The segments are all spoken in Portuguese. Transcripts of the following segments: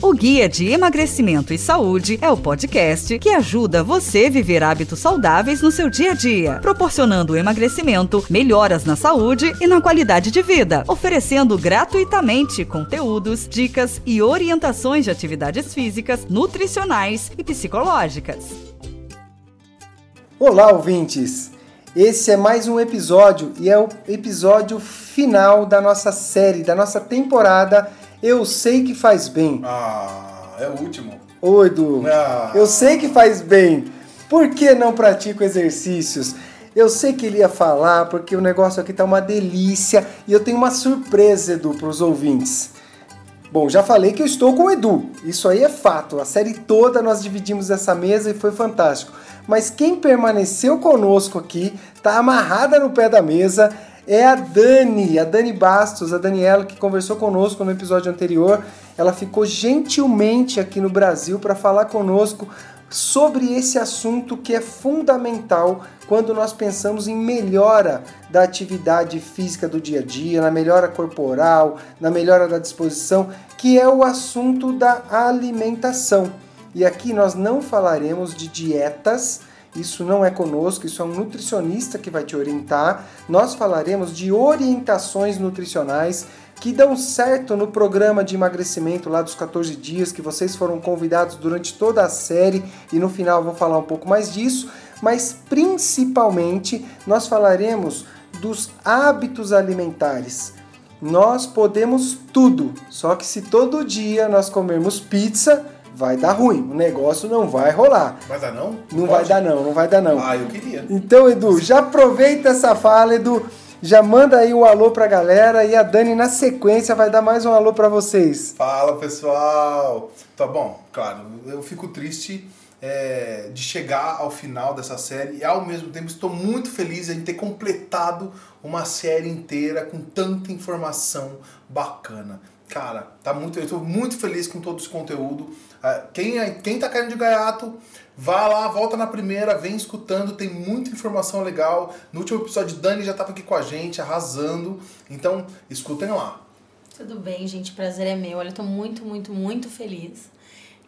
O Guia de Emagrecimento e Saúde é o podcast que ajuda você a viver hábitos saudáveis no seu dia a dia, proporcionando emagrecimento, melhoras na saúde e na qualidade de vida, oferecendo gratuitamente conteúdos, dicas e orientações de atividades físicas, nutricionais e psicológicas. Olá, ouvintes! Esse é mais um episódio e é o episódio final da nossa série, da nossa temporada eu sei que faz bem. Ah, é o último. Ô, Edu, Ah. eu sei que faz bem. Por que não pratico exercícios? Eu sei que ele ia falar, porque o negócio aqui tá uma delícia e eu tenho uma surpresa, Edu, para os ouvintes. Bom, já falei que eu estou com o Edu. Isso aí é fato. A série toda nós dividimos essa mesa e foi fantástico. Mas quem permaneceu conosco aqui, tá amarrada no pé da mesa, é a Dani, a Dani Bastos, a Daniela que conversou conosco no episódio anterior. Ela ficou gentilmente aqui no Brasil para falar conosco sobre esse assunto que é fundamental quando nós pensamos em melhora da atividade física do dia a dia, na melhora corporal, na melhora da disposição, que é o assunto da alimentação. E aqui nós não falaremos de dietas, isso não é conosco, isso é um nutricionista que vai te orientar. Nós falaremos de orientações nutricionais que dão certo no programa de emagrecimento lá dos 14 dias, que vocês foram convidados durante toda a série e no final eu vou falar um pouco mais disso, mas principalmente nós falaremos dos hábitos alimentares. Nós podemos tudo, só que se todo dia nós comermos pizza, vai dar ruim, o negócio não vai rolar. Vai dar não? Não vai dar não, não vai dar não. Ah, eu queria. Então, Edu, já aproveita essa fala, Edu. Já manda aí um alô pra galera e a Dani na sequência vai dar mais um alô pra vocês. Fala pessoal! Tá bom, claro, eu fico triste é, de chegar ao final dessa série e ao mesmo tempo estou muito feliz em ter completado uma série inteira com tanta informação bacana. Cara, tá muito, eu estou muito feliz com todo esse conteúdo. Ah, Quem, é- quem tá caindo de gaiato, vá lá, volta na primeira, vem escutando, tem muita informação legal. No último episódio, Dani já estava aqui com a gente, arrasando. Então, escutem lá. Tudo bem, gente, prazer é meu. Olha, eu tô muito, muito, muito feliz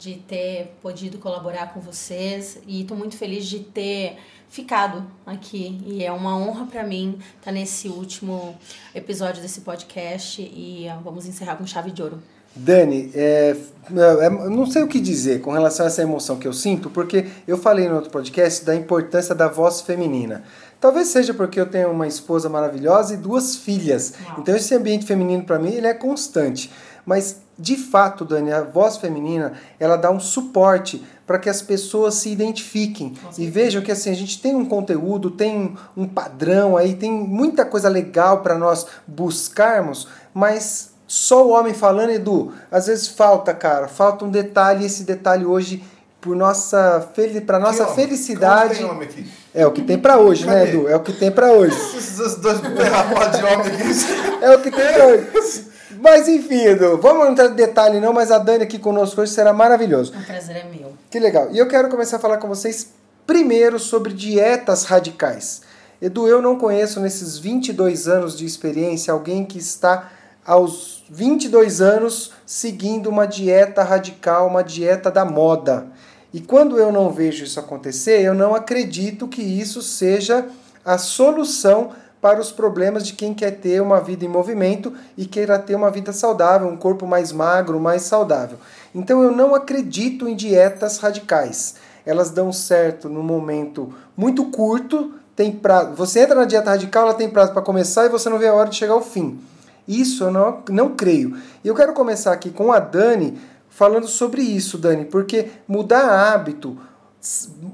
de ter podido colaborar com vocês e tô muito feliz de ter ficado aqui. E é uma honra para mim estar nesse último episódio desse podcast e vamos encerrar com chave de ouro. Dani, é, é, eu não sei o que dizer com relação a essa emoção que eu sinto, porque eu falei no outro podcast da importância da voz feminina. Talvez seja porque eu tenho uma esposa maravilhosa e duas filhas. Então esse ambiente feminino para mim ele é constante. Mas de fato, Dani, a voz feminina ela dá um suporte para que as pessoas se identifiquem e vejam que assim a gente tem um conteúdo, tem um padrão aí, tem muita coisa legal para nós buscarmos, mas só o homem falando, Edu, às vezes falta, cara, falta um detalhe, e esse detalhe hoje por nossa fel... para nossa homem? felicidade tem homem aqui? é o que tem para hoje, né, Cadê? Edu? É o que tem para hoje. Esses dois de homem aqui. É o que tem pra hoje. Mas enfim, Edu, vamos entrar em detalhe não, mas a Dani aqui conosco hoje será maravilhoso. O prazer é meu. Que legal. E eu quero começar a falar com vocês primeiro sobre dietas radicais. Edu, eu não conheço nesses 22 anos de experiência alguém que está aos 22 anos seguindo uma dieta radical, uma dieta da moda. E quando eu não vejo isso acontecer, eu não acredito que isso seja a solução para os problemas de quem quer ter uma vida em movimento e queira ter uma vida saudável, um corpo mais magro, mais saudável. Então eu não acredito em dietas radicais. Elas dão certo no momento muito curto, tem prazo. Você entra na dieta radical, ela tem prazo para começar e você não vê a hora de chegar ao fim. Isso eu não, não creio. E eu quero começar aqui com a Dani falando sobre isso, Dani, porque mudar hábito,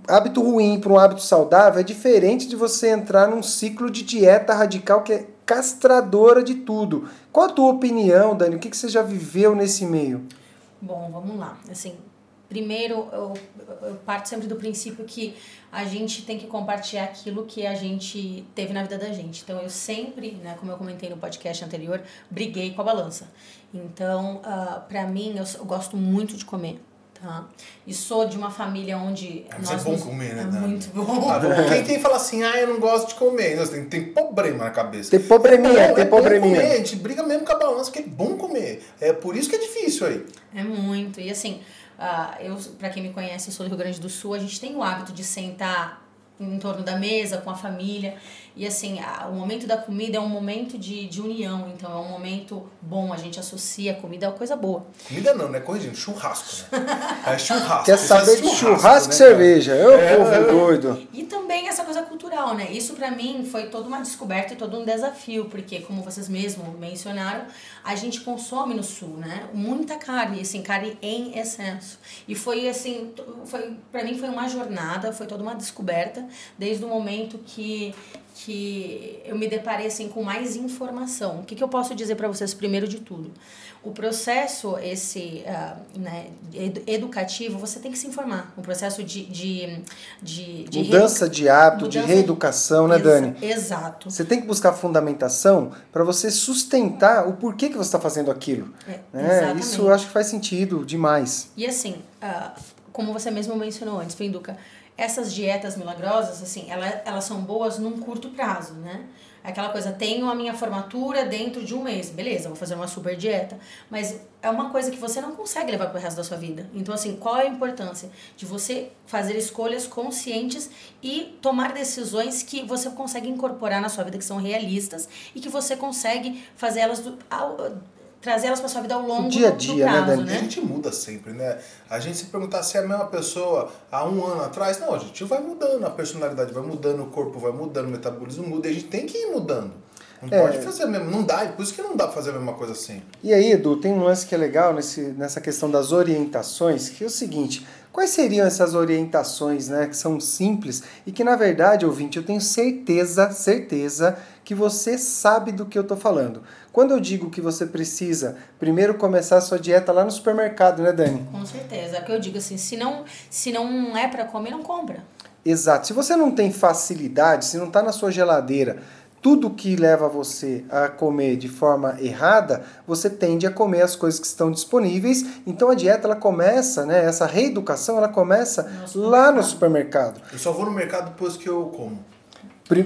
hábito ruim para um hábito saudável é diferente de você entrar num ciclo de dieta radical que é castradora de tudo. Qual a tua opinião, Dani? O que, você já viveu nesse meio? Bom, vamos lá. Assim, primeiro, eu, eu parto sempre do princípio que a gente tem que compartilhar aquilo que a gente teve na vida da gente. Então, eu sempre, né, como eu comentei no podcast anterior, briguei com a balança. Então, uh, para mim, eu, eu gosto muito de comer. Tá? E sou de uma família onde. Mas é bom comer, né, É Dani? muito bom. Ah, bom, quem, quem fala assim, ah, eu não gosto de comer, Nossa, tem, tem problema na cabeça. Tem probleminha, É bom, tem é probleminha. comer, a gente briga mesmo com a balança, porque é bom comer. É por isso que é difícil aí. É muito. E assim, uh, eu, para quem me conhece, eu sou do Rio Grande do Sul, a gente tem o hábito de sentar em torno da mesa com a família. E assim, a, o momento da comida é um momento de, de união, então é um momento bom, a gente associa a comida é uma coisa boa. Comida não, né? Corrigindo, churrasco, né? É churrasco. Quer saber de churrasco e né, cerveja? Eu, é, povo é, doido. E também essa coisa cultural, né? Isso para mim foi toda uma descoberta e todo um desafio, porque como vocês mesmos mencionaram, a gente consome no sul, né? Muita carne, assim, carne em excesso. E foi assim, foi para mim foi uma jornada, foi toda uma descoberta desde o momento que que eu me deparei assim com mais informação. O que, que eu posso dizer para vocês primeiro de tudo? O processo esse uh, né, educativo, você tem que se informar. O processo de, de, de, de mudança de hábito, mudança de reeducação, né, Dani? Exato. Você tem que buscar fundamentação para você sustentar o porquê que você está fazendo aquilo. É, né? Isso eu acho que faz sentido demais. E assim, uh, como você mesmo mencionou antes, Penduca, essas dietas milagrosas, assim, elas, elas são boas num curto prazo, né? Aquela coisa, tenho a minha formatura dentro de um mês, beleza, vou fazer uma super dieta. Mas é uma coisa que você não consegue levar para o resto da sua vida. Então, assim, qual é a importância de você fazer escolhas conscientes e tomar decisões que você consegue incorporar na sua vida, que são realistas e que você consegue fazer elas do, trazer elas para sua vida ao longo dia a dia, do né, prazo, né, né? A gente muda sempre, né? A gente se perguntar se é a mesma pessoa há um ano atrás, não, a gente vai mudando, a personalidade vai mudando, o corpo vai mudando, o metabolismo muda, e a gente tem que ir mudando. Não é. pode fazer mesmo, não dá, por isso que não dá pra fazer a mesma coisa assim. E aí, Edu, tem um lance que é legal nesse, nessa questão das orientações, que é o seguinte, quais seriam essas orientações, né, que são simples e que na verdade, ouvinte, eu tenho certeza, certeza que você sabe do que eu estou falando. Quando eu digo que você precisa primeiro começar a sua dieta lá no supermercado, né, Dani? Com certeza. É o que eu digo assim, se não, se não é para comer, não compra. Exato. Se você não tem facilidade, se não está na sua geladeira, tudo que leva você a comer de forma errada, você tende a comer as coisas que estão disponíveis. Então a dieta ela começa, né? Essa reeducação ela começa no lá no supermercado. Eu só vou no mercado depois que eu como.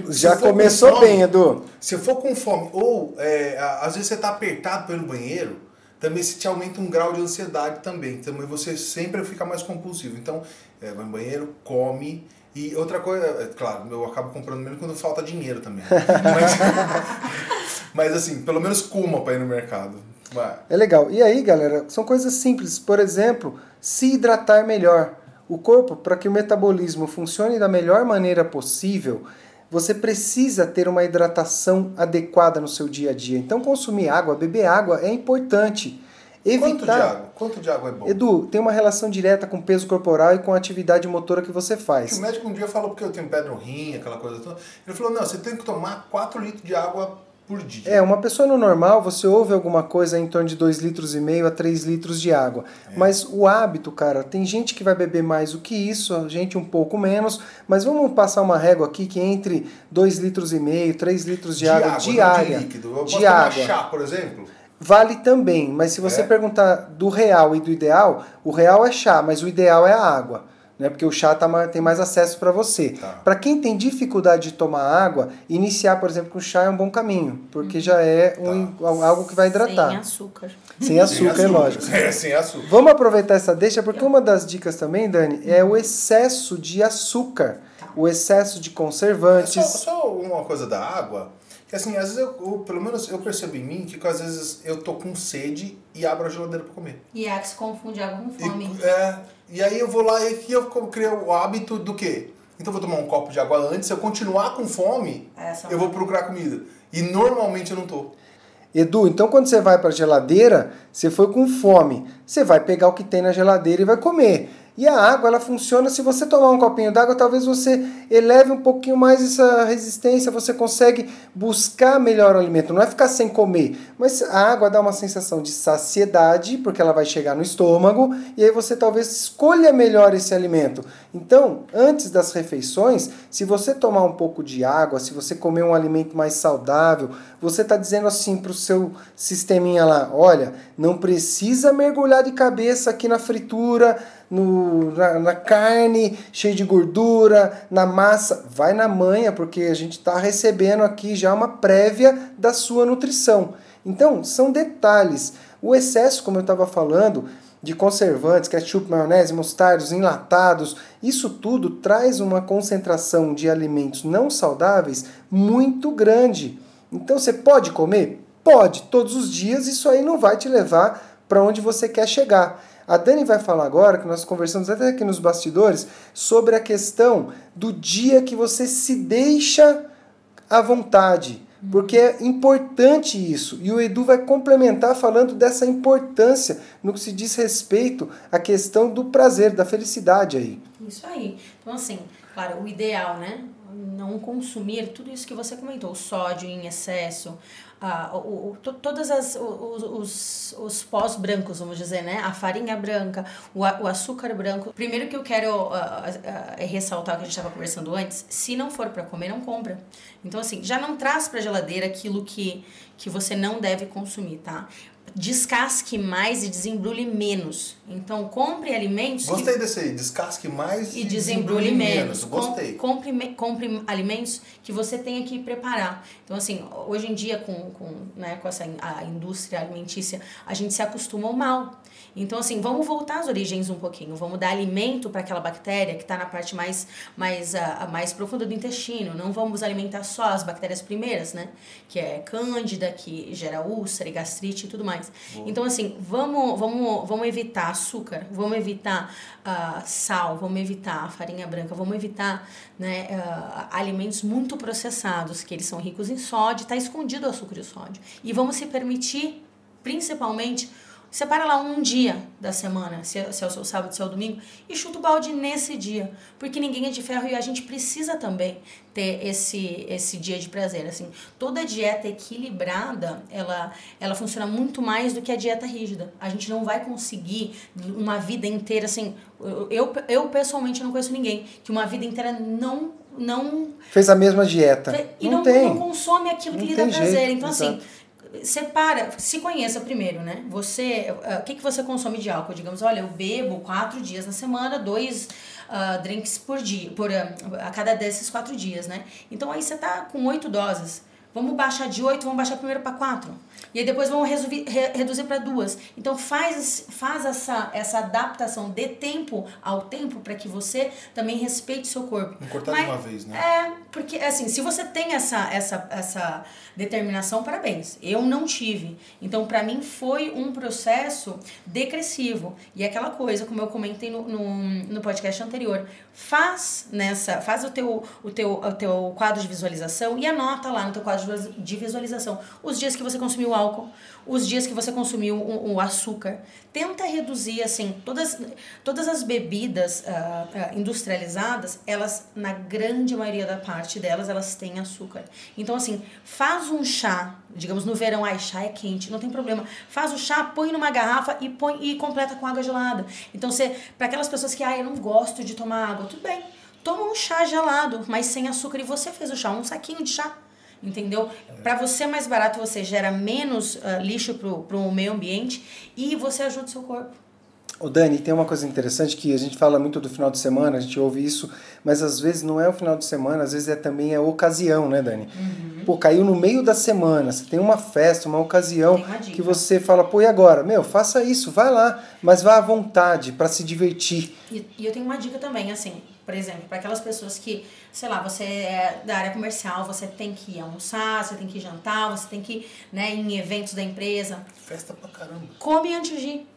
Já começou fome, bem, Edu. Se for com fome, ou é, às vezes você está apertado pelo banheiro, também se te aumenta um grau de ansiedade também. Também você sempre fica mais compulsivo. Então, é, vai no banheiro, come. E outra coisa, é, claro, eu acabo comprando menos quando falta dinheiro também. mas, mas assim, pelo menos coma para ir no mercado. Vai. É legal. E aí, galera, são coisas simples. Por exemplo, se hidratar melhor. O corpo, para que o metabolismo funcione da melhor maneira possível, você precisa ter uma hidratação adequada no seu dia a dia. Então, consumir água, beber água é importante. Evitar... Quanto de água? Quanto de água é bom? Edu, tem uma relação direta com o peso corporal e com a atividade motora que você faz. Que o médico um dia falou porque eu tenho pedra no rim, aquela coisa toda. Ele falou: não, você tem que tomar 4 litros de água por dia. É, uma pessoa no normal, você ouve alguma coisa em torno de 2 litros e meio a 3 litros de água. É. Mas o hábito, cara, tem gente que vai beber mais do que isso, gente um pouco menos, mas vamos passar uma régua aqui que entre 2 litros e meio, 3 litros de, de água, água diária. De líquido. Eu posso de água. chá, por exemplo? Vale também, mas se você é. perguntar do real e do ideal, o real é chá, mas o ideal é a água né? Porque o chá tá, tem mais acesso para você. Tá. Para quem tem dificuldade de tomar água, iniciar, por exemplo, com chá é um bom caminho, porque uhum. já é um, tá. algo que vai hidratar. Sem açúcar. Sem açúcar, sem é lógico. É, sem açúcar. Vamos aproveitar essa deixa, porque uma das dicas também, Dani, é o excesso de açúcar, tá. o excesso de conservantes. É só, só uma coisa da água. Que assim, às vezes eu, eu, pelo menos eu percebo em mim que às vezes eu tô com sede e abro a geladeira para comer. E é que se confunde água com fome. E, é, e aí eu vou lá e eu crio o hábito do quê? Então eu vou tomar um copo de água antes, se eu continuar com fome, Essa eu vou procurar comida. E normalmente eu não tô. Edu, então quando você vai para a geladeira, você foi com fome, você vai pegar o que tem na geladeira e vai comer. E a água, ela funciona, se você tomar um copinho d'água, talvez você eleve um pouquinho mais essa resistência, você consegue buscar melhor o alimento, não é ficar sem comer, mas a água dá uma sensação de saciedade, porque ela vai chegar no estômago, e aí você talvez escolha melhor esse alimento. Então, antes das refeições, se você tomar um pouco de água, se você comer um alimento mais saudável, você está dizendo assim para o seu sisteminha lá, olha, não precisa mergulhar de cabeça aqui na fritura, no, na, na, carne cheia de gordura, na massa. Vai na manha, porque a gente está recebendo aqui já uma prévia da sua nutrição. Então, são detalhes. O excesso, como eu estava falando, de conservantes, ketchup, maionese, mostardas, enlatados, isso tudo traz uma concentração de alimentos não saudáveis muito grande. Então você pode comer? Pode, todos os dias, isso aí não vai te levar para onde você quer chegar. A Dani vai falar agora, que nós conversamos até aqui nos bastidores, sobre a questão do dia que você se deixa à vontade. Porque é importante isso. E o Edu vai complementar falando dessa importância no que se diz respeito à questão do prazer, da felicidade aí. Isso aí. Então, assim, claro, o ideal, né? Não consumir tudo isso que você comentou, o sódio em excesso, o, o, todas as os, os, os pós brancos vamos dizer né? A farinha branca o, o açúcar branco. Primeiro que eu quero uh, uh, ressaltar o que a gente estava conversando antes se não for para comer não compra. Então assim já não traz para geladeira aquilo que que você não deve consumir tá descasque mais e desembrulhe menos. Então, compre alimentos. Gostei que... desse aí, descasque mais e, e desembrulhe, desembrulhe menos. menos. Gostei. Compre, compre alimentos que você tenha que preparar. Então, assim, hoje em dia, com, com, né, com essa a indústria alimentícia, a gente se acostumou mal. Então, assim, vamos voltar às origens um pouquinho. Vamos dar alimento para aquela bactéria que está na parte mais, mais, a, mais profunda do intestino. Não vamos alimentar só as bactérias primeiras, né? Que é cândida, que gera úlcera e gastrite e tudo mais. Boa. Então, assim, vamos, vamos, vamos evitar açúcar, vamos evitar uh, sal, vamos evitar farinha branca, vamos evitar né, uh, alimentos muito processados, que eles são ricos em sódio, está escondido o açúcar e o sódio. E vamos se permitir, principalmente, Separa lá um dia da semana, se é, se é o seu sábado, se é o domingo, e chuta o balde nesse dia. Porque ninguém é de ferro e a gente precisa também ter esse, esse dia de prazer. Assim, toda dieta equilibrada, ela, ela funciona muito mais do que a dieta rígida. A gente não vai conseguir uma vida inteira, assim... Eu, eu pessoalmente não conheço ninguém que uma vida inteira não não fez a mesma dieta. E não, não, tem. não consome aquilo não que lhe dá prazer. Jeito, então, assim, exato. assim, separa, se conheça primeiro, né? Você, uh, o que, que você consome de álcool? Digamos, olha, eu bebo quatro dias na semana, dois uh, drinks por dia, por, uh, a cada desses quatro dias, né? Então aí você tá com oito doses. Vamos baixar de oito, vamos baixar primeiro para quatro. E aí depois vamos re, reduzir para duas. Então faz, faz essa, essa adaptação de tempo ao tempo para que você também respeite seu corpo. Não cortar Mas, de uma vez, né? É, porque assim, se você tem essa, essa, essa determinação, parabéns. Eu não tive. Então para mim foi um processo decressivo. E é aquela coisa, como eu comentei no, no, no podcast anterior, faz nessa, faz o teu, o, teu, o teu quadro de visualização e anota lá no teu quadro de visualização os dias que você consumiu álcool, os dias que você consumiu o, o açúcar. Tenta reduzir, assim, todas, todas as bebidas uh, industrializadas, elas, na grande maioria da parte delas, elas têm açúcar. Então, assim, faz um chá, digamos no verão, ai, chá é quente, não tem problema. Faz o chá, põe numa garrafa e põe e completa com água gelada. Então, você, para aquelas pessoas que, ai, eu não gosto de tomar água, tudo bem. Toma um chá gelado, mas sem açúcar. E você fez o chá, um saquinho de chá entendeu? Para você é mais barato, você gera menos uh, lixo para o meio ambiente e você ajuda o seu corpo. O Dani, tem uma coisa interessante que a gente fala muito do final de semana, a gente ouve isso, mas às vezes não é o final de semana, às vezes é também a ocasião, né, Dani? Uhum. Pô, caiu no meio da semana, você tem uma festa, uma ocasião uma que você fala, pô, e agora? Meu, faça isso, vai lá, mas vá à vontade para se divertir. E, e eu tenho uma dica também, assim, por exemplo, para aquelas pessoas que, sei lá, você é da área comercial, você tem que almoçar, você tem que jantar, você tem que ir né, em eventos da empresa. Festa pra caramba. Come antes de ir.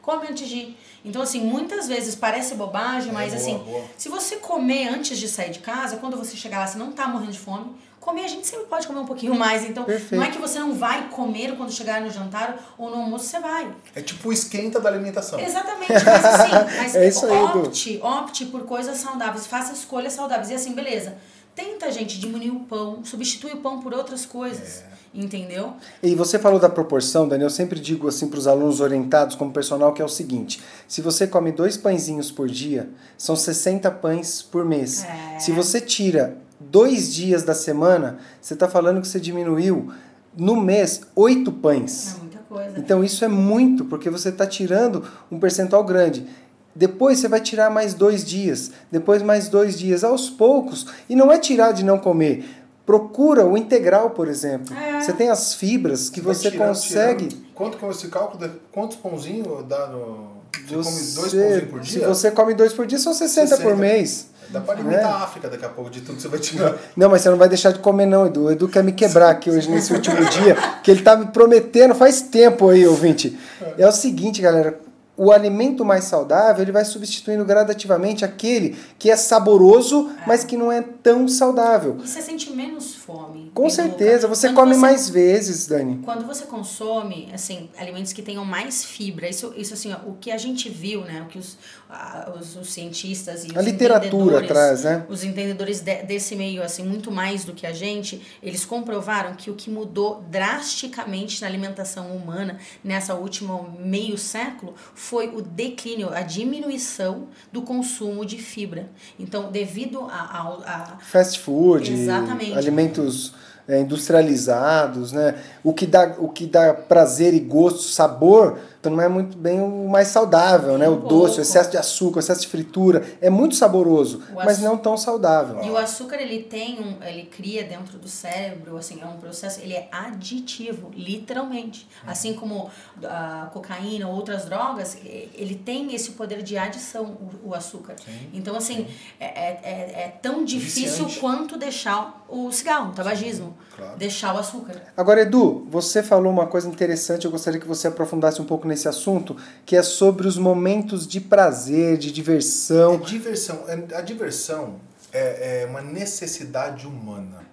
Come antes de ir. Então, assim, muitas vezes parece bobagem, é, mas boa, assim, boa. se você comer antes de sair de casa, quando você chegar lá, você não tá morrendo de fome, comer a gente sempre pode comer um pouquinho mais. Então, Perfeito. não é que você não vai comer quando chegar no jantar ou no almoço, você vai. É tipo o esquenta da alimentação. Exatamente, mas assim, mas é isso aí, opte, opte por coisas saudáveis, faça escolhas saudáveis. E assim, beleza. Tenta, gente, diminuir o pão, substitui o pão por outras coisas. É. Entendeu? E você falou da proporção, Daniel. Eu sempre digo assim para os alunos orientados como personal que é o seguinte: se você come dois pãezinhos por dia, são 60 pães por mês. É. Se você tira dois dias da semana, você está falando que você diminuiu no mês oito pães. É muita coisa. Então isso é muito, porque você está tirando um percentual grande. Depois você vai tirar mais dois dias, depois mais dois dias, aos poucos. E não é tirar de não comer. Procura o integral, por exemplo. É. Você tem as fibras que Vai você tirando, consegue. tirando. Quanto que esse cálculo? de- Quantos pãozinhos dá no. Você, come dois Você, pãozinhos por se dia? você come dois por dia, são 60, por 60. mês. Dá pra alimentar É. a África daqui a pouco de tudo que você vai tirar. Não, mas você não vai deixar de comer, não, Edu. O Edu quer me quebrar aqui hoje nesse último dia, que ele tá me prometendo faz tempo aí, ouvinte. É o seguinte, galera. O alimento mais saudável, ele vai substituindo gradativamente aquele que é saboroso, mas que não é tão saudável. E você sente menos fome. Com certeza, você Quando come mais vezes, Dani. Quando você consome, assim, alimentos que tenham mais fibra, isso, isso assim, ó, o que a gente viu, né, o que os, ah, os, os cientistas e os A literatura traz, né? os entendedores de- desse meio, assim, muito mais do que a gente, eles comprovaram que o que mudou drasticamente na alimentação humana nessa última meio século foi o declínio, a diminuição do consumo de fibra. Então, devido a, ao- a, Fast food, Exatamente. alimentos é, industrializados, né? O que dá, o que dá prazer e gosto, sabor, então não é muito bem o mais saudável, né? O Um doce, o pouco. excesso de açúcar, o excesso de fritura, é muito saboroso, O mas não tão saudável. E o açúcar, ele tem um, ele cria dentro do cérebro, assim, é um processo, ele é aditivo, literalmente. Assim como a cocaína ou outras drogas, ele tem esse poder de adição, o, açúcar. Então, assim, é, é, é- é tão difícil Viciante. quanto deixar o cigarro, o tabagismo. claro. Deixar o açúcar. Agora, Edu, você falou uma coisa interessante, eu gostaria que você aprofundasse um pouco nesse assunto, que é sobre os momentos de prazer, de É diversão. diversão. É- A diversão é, é uma necessidade humana.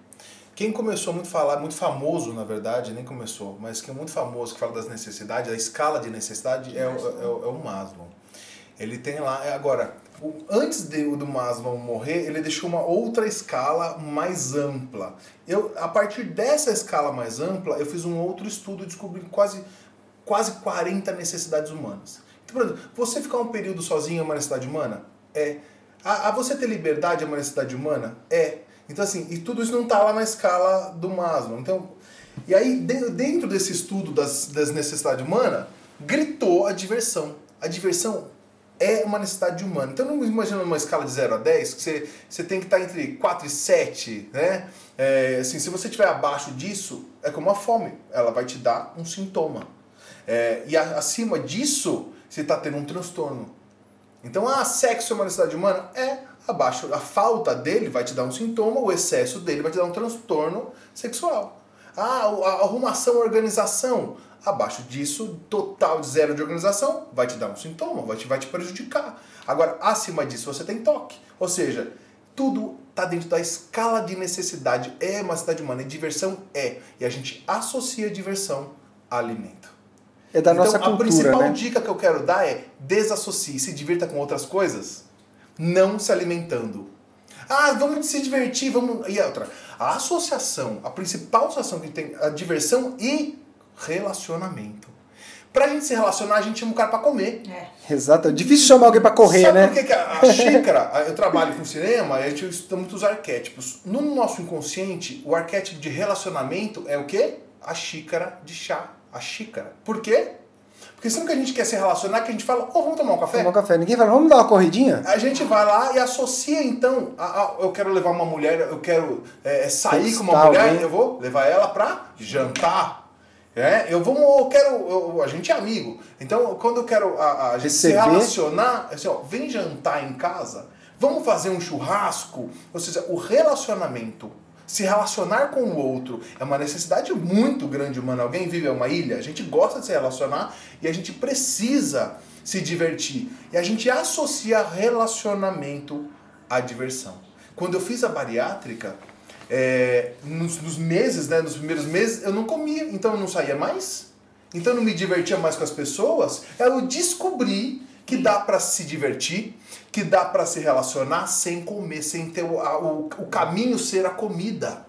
Quem começou muito a falar, muito famoso, na verdade, nem começou, mas que é muito famoso, que fala das necessidades, a escala de necessidade é, é, o- é o Maslow. Ele tem lá, é, agora, antes de, do Maslow morrer, ele deixou uma outra escala mais ampla. Eu, a partir dessa escala mais ampla, eu fiz um outro estudo e descobri quase, quase 40 necessidades humanas. Então, por exemplo, você ficar um período sozinho é uma necessidade humana? É. A, a você ter liberdade é uma necessidade humana? É. Então, assim, e tudo isso não está lá na escala do Maslow. Então, e aí, de- dentro desse estudo das, das necessidades humanas, gritou a diversão. A diversão é uma necessidade humana. Então, não imagina uma escala de 0 a 10, que você, você tem que estar entre 4 e 7, né? É, assim, se você estiver abaixo disso, é como a fome. Ela vai te dar um sintoma. É, e a- acima disso, você está tendo um transtorno. Então, ah, sexo é uma necessidade humana? É. Abaixo, a falta dele vai te dar um sintoma, o excesso dele vai te dar um transtorno sexual. Ah, a arrumação, a organização. Abaixo disso, total de zero de organização, vai te dar um sintoma, vai te, vai te prejudicar. Agora, acima disso, você tem toque. Ou seja, tudo está dentro da escala de necessidade. É uma necessidade humana. E diversão é. E a gente associa diversão a alimento. É da então, nossa a cultura, principal né? dica que eu quero dar é desassocie, se divirta com outras coisas, não se alimentando. Ah, vamos se divertir, vamos. E outra, a associação, a principal associação que tem a diversão e relacionamento. Pra gente se relacionar, a gente chama o cara pra comer. É. Exato. É difícil chamar alguém pra correr, Sabe né? por que, a, a xícara, a- eu trabalho com cinema e a gente estuda muitos arquétipos. No nosso inconsciente, o arquétipo de relacionamento é o quê? A xícara de chá. A xícara. Por quê? Porque sempre que a gente quer se relacionar, que a gente fala, oh, vamos tomar um café? Tomar um café. Ninguém fala, vamos dar uma corridinha? A gente vai lá e associa, então, a- a- eu quero levar uma mulher, eu quero é, sair com uma mulher, alguém. eu vou levar ela pra jantar. É, eu vou, eu quero, eu- a gente é amigo. Então, quando eu quero a, a gente se relacionar, assim, ó, vem jantar em casa, vamos fazer um churrasco. Ou seja, o relacionamento, se relacionar com o outro, é uma necessidade muito grande humana. Alguém vive em uma ilha, a gente gosta de se relacionar e a gente precisa se divertir. E a gente associa relacionamento à diversão. Quando eu fiz a bariátrica, é, nos, nos meses, né, nos primeiros meses, eu não comia, então eu não saía mais, então eu não me divertia mais com as pessoas. Eu descobri que dá para se divertir, que dá para se relacionar sem comer, sem ter o, a- o, o caminho ser a comida.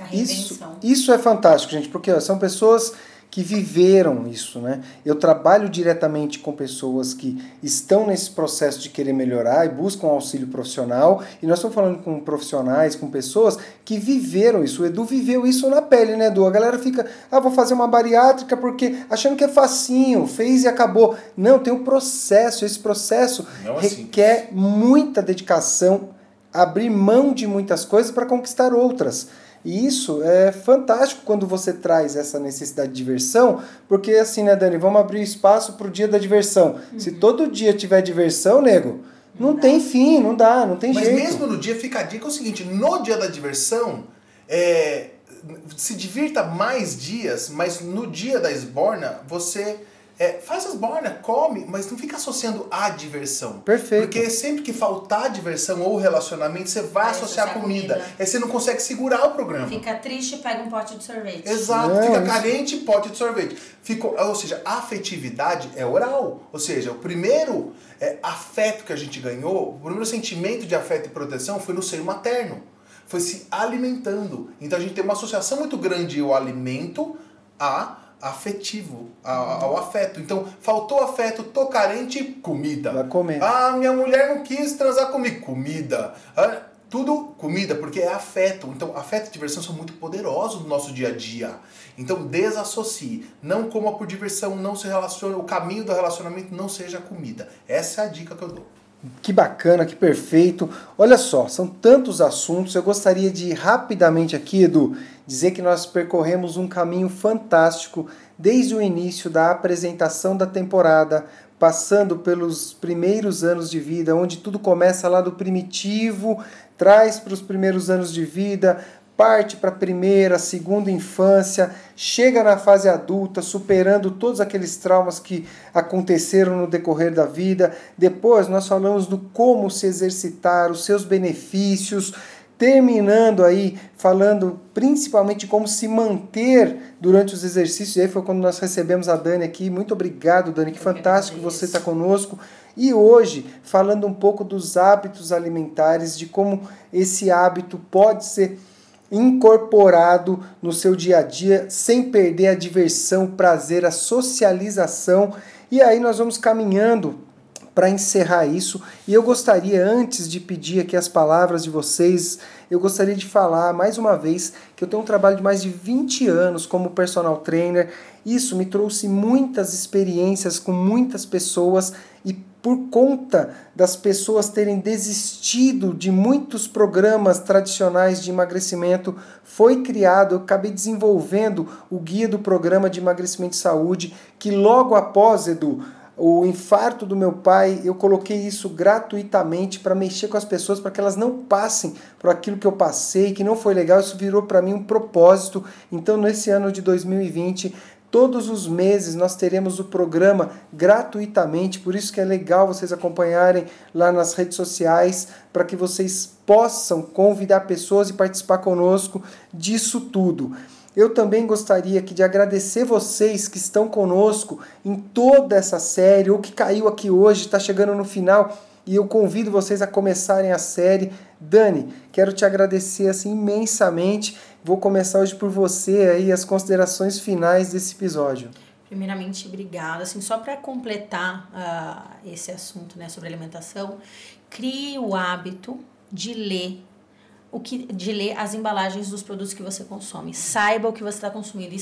A Isso, isso é fantástico, gente, porque ó, são pessoas que viveram isso, né? Eu trabalho diretamente com pessoas que estão nesse processo de querer melhorar e buscam auxílio profissional, e nós estamos falando com profissionais, com pessoas que viveram isso. O Edu viveu isso na pele, né, Edu? A galera fica, ah, vou fazer uma bariátrica porque achando que é facinho, fez e acabou. Não, tem um processo, esse processo Não é requer muita dedicação, abrir mão de muitas coisas para conquistar outras. E isso é fantástico quando você traz essa necessidade de diversão, porque assim, né, Dani, vamos abrir espaço para o dia da diversão. Uhum. Se todo dia tiver diversão, nego, não, não tem fim, não dá, não tem Mas jeito. Mas mesmo no dia, fica a dica é o seguinte, no dia da diversão, é, se divirta mais dias, mas no dia da esborna, você é, faz as bornas, come, mas não fica associando a diversão. Perfeito. Porque sempre que faltar diversão ou relacionamento, você vai, vai associar, associar comida. comida. Aí você não consegue segurar o programa. Fica triste, pega um pote de sorvete. Exato, não, fica isso... carente, pote de sorvete. Fica, ou seja, a afetividade é oral. Ou seja, o primeiro é, afeto que a gente ganhou, o primeiro sentimento de afeto e proteção foi no seio materno. Foi se alimentando. Então a gente tem uma associação muito grande ao alimento a afetivo, ao, afeto. Então, faltou afeto, tô carente, comida. Vai comer. Ah, minha mulher não quis transar comigo, comida. Ah, tudo comida, porque é afeto. Então, afeto e diversão são muito poderosos no nosso dia a dia. Então, desassocie. Não coma por diversão, não se relacione. O caminho do relacionamento não seja comida. Essa é a dica que eu dou. Que bacana, que perfeito. Olha só, são tantos assuntos. Eu gostaria de rapidamente aqui, Edu, dizer que nós percorremos um caminho fantástico desde o início da apresentação da temporada, passando pelos primeiros anos de vida, onde tudo começa lá do primitivo, traz para os primeiros anos de vida, parte para a primeira, segunda infância, chega na fase adulta, superando todos aqueles traumas que aconteceram no decorrer da vida. Depois nós falamos do como se exercitar, os seus benefícios, terminando aí falando principalmente como se manter durante os exercícios. E aí foi quando nós recebemos a Dani aqui. Muito obrigado, Dani, que fantástico você estar tá conosco. E hoje, falando um pouco dos hábitos alimentares, de como esse hábito pode ser incorporado no seu dia a dia, sem perder a diversão, o prazer, a socialização. E aí nós vamos caminhando para encerrar isso. E eu gostaria, antes de pedir aqui as palavras de vocês, eu gostaria de falar mais uma vez que eu tenho um trabalho de mais de 20 anos como personal trainer. Isso me trouxe muitas experiências com muitas pessoas e por conta das pessoas terem desistido de muitos programas tradicionais de emagrecimento, foi criado, eu acabei desenvolvendo o guia do programa de emagrecimento e saúde, que logo após, Edu, o infarto do meu pai, eu coloquei isso gratuitamente para mexer com as pessoas, para que elas não passem por aquilo que eu passei, que não foi legal. Isso virou para mim um propósito. Então, nesse ano de 2020, todos os meses nós teremos o programa gratuitamente, por isso que é legal vocês acompanharem lá nas redes sociais, para que vocês possam convidar pessoas e participar conosco disso tudo. Eu também gostaria aqui de agradecer vocês que estão conosco em toda essa série, ou que caiu aqui hoje, está chegando no final, e eu convido vocês a começarem a série. Dani, quero te agradecer assim imensamente. Vou começar hoje por você aí as considerações finais desse episódio. Primeiramente, obrigada. Assim, só para completar uh, esse assunto né, sobre alimentação, crie o hábito de ler o que, de ler as embalagens dos produtos que você consome. Saiba o que você está consumindo. E,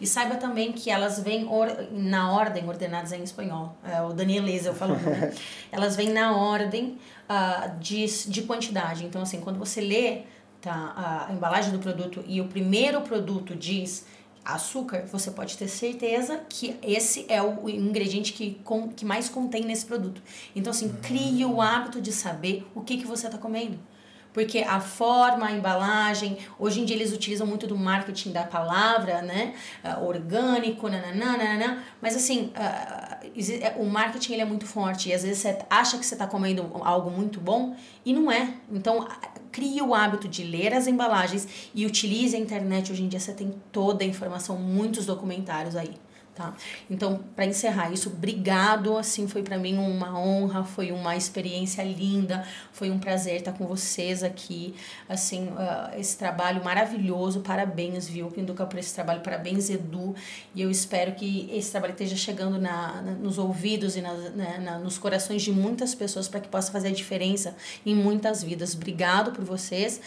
e, saiba também que elas vêm or, na ordem, ordenadas em espanhol. É, o Daniel eu falando, né? Elas vêm na ordem uh, de, de quantidade. Então, assim, quando você lê tá, a embalagem do produto e o primeiro produto diz açúcar, você pode ter certeza que esse é o ingrediente que, com, que mais contém nesse produto. Então, assim, crie o hábito de saber o que, que você está comendo porque a forma, a embalagem, hoje em dia eles utilizam muito do marketing da palavra, né? Uh, orgânico, nananana, mas assim, uh, o marketing ele é muito forte e às vezes você acha que você está comendo algo muito bom e não é. Então, crie o hábito de ler as embalagens e utilize a internet. Hoje em dia você tem toda a informação, muitos documentários aí. Tá? Então, para encerrar isso, obrigado, assim, foi para mim uma honra, foi uma experiência linda, foi um prazer estar com vocês aqui, assim, uh, esse trabalho maravilhoso, parabéns, viu, Pinduca, por esse trabalho, parabéns, Edu, e eu espero que esse trabalho esteja chegando na, na nos ouvidos e na, na, na, nos corações de muitas pessoas para que possa fazer a diferença em muitas vidas. Obrigado por vocês,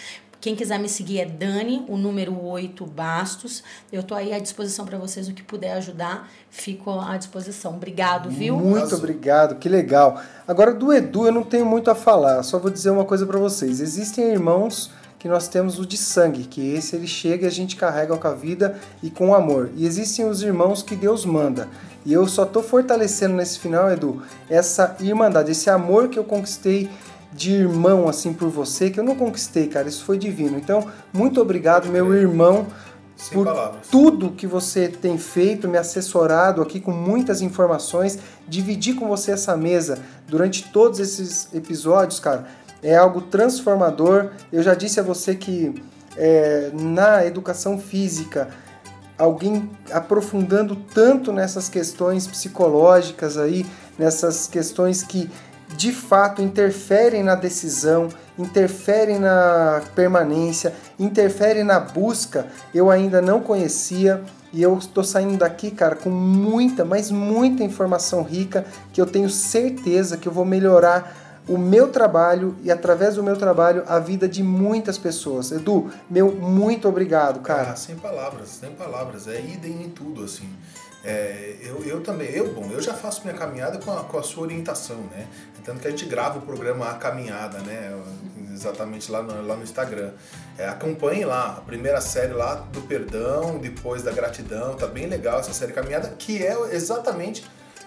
quem quiser me seguir é Dani, o número 8 Bastos. Eu tô aí à disposição para vocês, o que puder ajudar, fico à disposição. Obrigado, viu? Muito obrigado, que legal. Agora do Edu eu não tenho muito a falar, só vou dizer uma coisa para vocês. Existem irmãos que nós temos o de sangue, que esse ele chega e a gente carrega com a vida e com amor. E existem os irmãos que Deus manda. E eu só tô fortalecendo nesse final, Edu, essa irmandade, esse amor que eu conquistei de irmão assim por você, que eu não conquistei, cara, isso foi divino. Então, muito obrigado, meu irmão, Sem por palavras. tudo que você tem feito, me assessorado aqui com muitas informações, dividir com você essa mesa durante todos esses episódios, cara, é algo transformador. Eu já disse a você que é, na educação física, alguém aprofundando tanto nessas questões psicológicas aí, nessas questões que de fato interferem na decisão, interferem na permanência, interferem na busca, eu ainda não conhecia e eu estou saindo daqui, cara, com muita, mas muita informação rica que eu tenho certeza que eu vou melhorar o meu trabalho e através do meu trabalho a vida de muitas pessoas. Edu, meu muito obrigado, cara. Ah, sem palavras, sem palavras. É idem em tudo, assim. É, eu, eu também, eu, bom, eu já faço minha caminhada com a, com a sua orientação, né? Tanto que a gente grava o programa A Caminhada, né? Exatamente lá no, lá no Instagram. É, acompanhe lá, a primeira série lá do perdão, depois da gratidão, tá bem legal essa série Caminhada, que é exatamente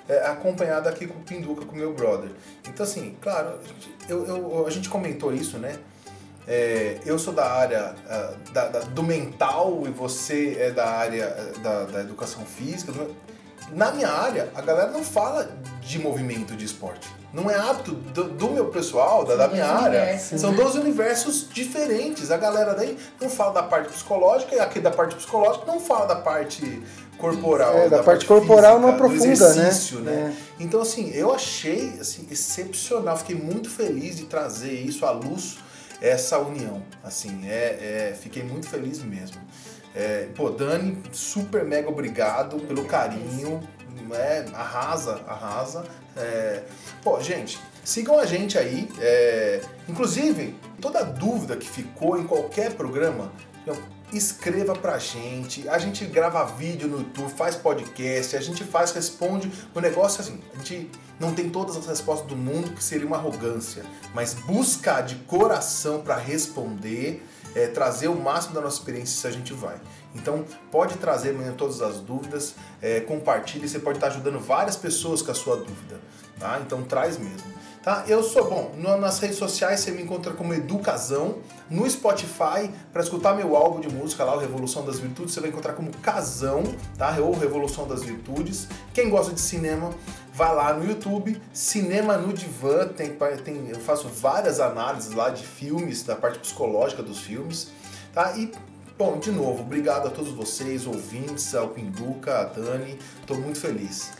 é, acompanhada aqui com o Pinduca, com o meu brother. Então, assim, claro, eu, eu- a gente comentou isso, né? É, eu sou da área ah, da- da- do mental e você é da área eh, da, da educação física. do- Na minha área, a galera não fala de movimento de esporte. Não é hábito do, do meu pessoal, da, da minha área. São né? dois universos diferentes. A galera daí não fala da parte psicológica e aqui da parte psicológica não fala da parte corporal. É, da parte corporal não física, do aprofunda, né? né? Então, assim, eu achei assim, excepcional. Fiquei muito feliz de trazer isso à luz, essa união. Assim, é, é- fiquei muito feliz mesmo. É, pô, Dani, super mega obrigado pelo carinho. É, arrasa, arrasa. É, pô, gente, sigam a gente aí. é, inclusive, toda dúvida que ficou em qualquer programa, escreva pra gente. A gente grava vídeo no YouTube, faz podcast, a gente faz, responde. O negócio é assim, a gente não tem todas as respostas do mundo, que seria uma arrogância, mas buscar de coração pra responder, é, trazer o máximo da nossa experiência se a gente vai. Então, pode trazer mesmo todas as dúvidas, é, compartilhe, você pode estar ajudando várias pessoas com a sua dúvida, tá? Então, traz mesmo. Tá? Eu sou bom. Nas redes sociais você me encontra como Educazão. No Spotify, para escutar meu álbum de música lá, o Revolução das Virtudes, você vai encontrar como Casão, tá? Ou Revolução das Virtudes. Quem gosta de cinema, vai lá no YouTube, Cinema no Divã. Tem, tem, eu faço várias análises lá de filmes, da parte psicológica dos filmes, tá? E Bom, de novo, obrigado a todos vocês, ouvintes, ao Pinduca, a Dani. Tô muito feliz.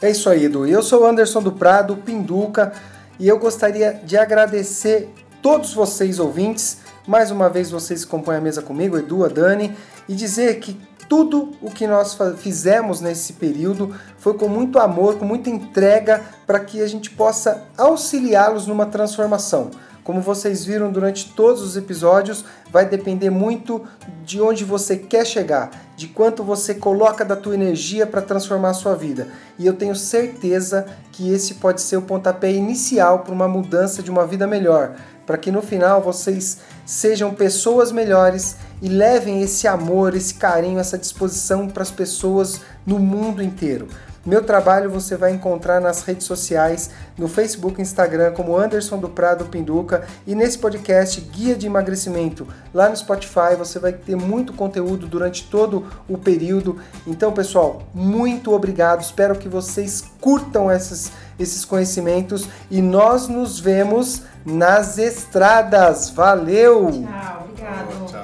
É isso aí, Edu. Eu sou o Anderson do Prado, Pinduca, e eu gostaria de agradecer todos vocês ouvintes. Mais uma vez vocês que compõem a mesa comigo, Edu, a Dani, e dizer que tudo o que nós fizemos nesse período foi com muito amor, com muita entrega, para que a gente possa auxiliá-los numa transformação. Como vocês viram durante todos os episódios, vai depender muito de onde você quer chegar, de quanto você coloca da tua energia para transformar a sua vida. E eu tenho certeza que esse pode ser o pontapé inicial para uma mudança de uma vida melhor, para que no final vocês sejam pessoas melhores e levem esse amor, esse carinho, essa disposição para as pessoas no mundo inteiro. Meu trabalho você vai encontrar nas redes sociais, no Facebook e Instagram, como Anderson do Prado Pinduca, e nesse podcast Guia de Emagrecimento. Lá no Spotify você vai ter muito conteúdo durante todo o período. Então, pessoal, muito obrigado. Espero que vocês curtam esses, esses conhecimentos e nós nos vemos nas estradas. Valeu! Tchau, obrigado. Tchau.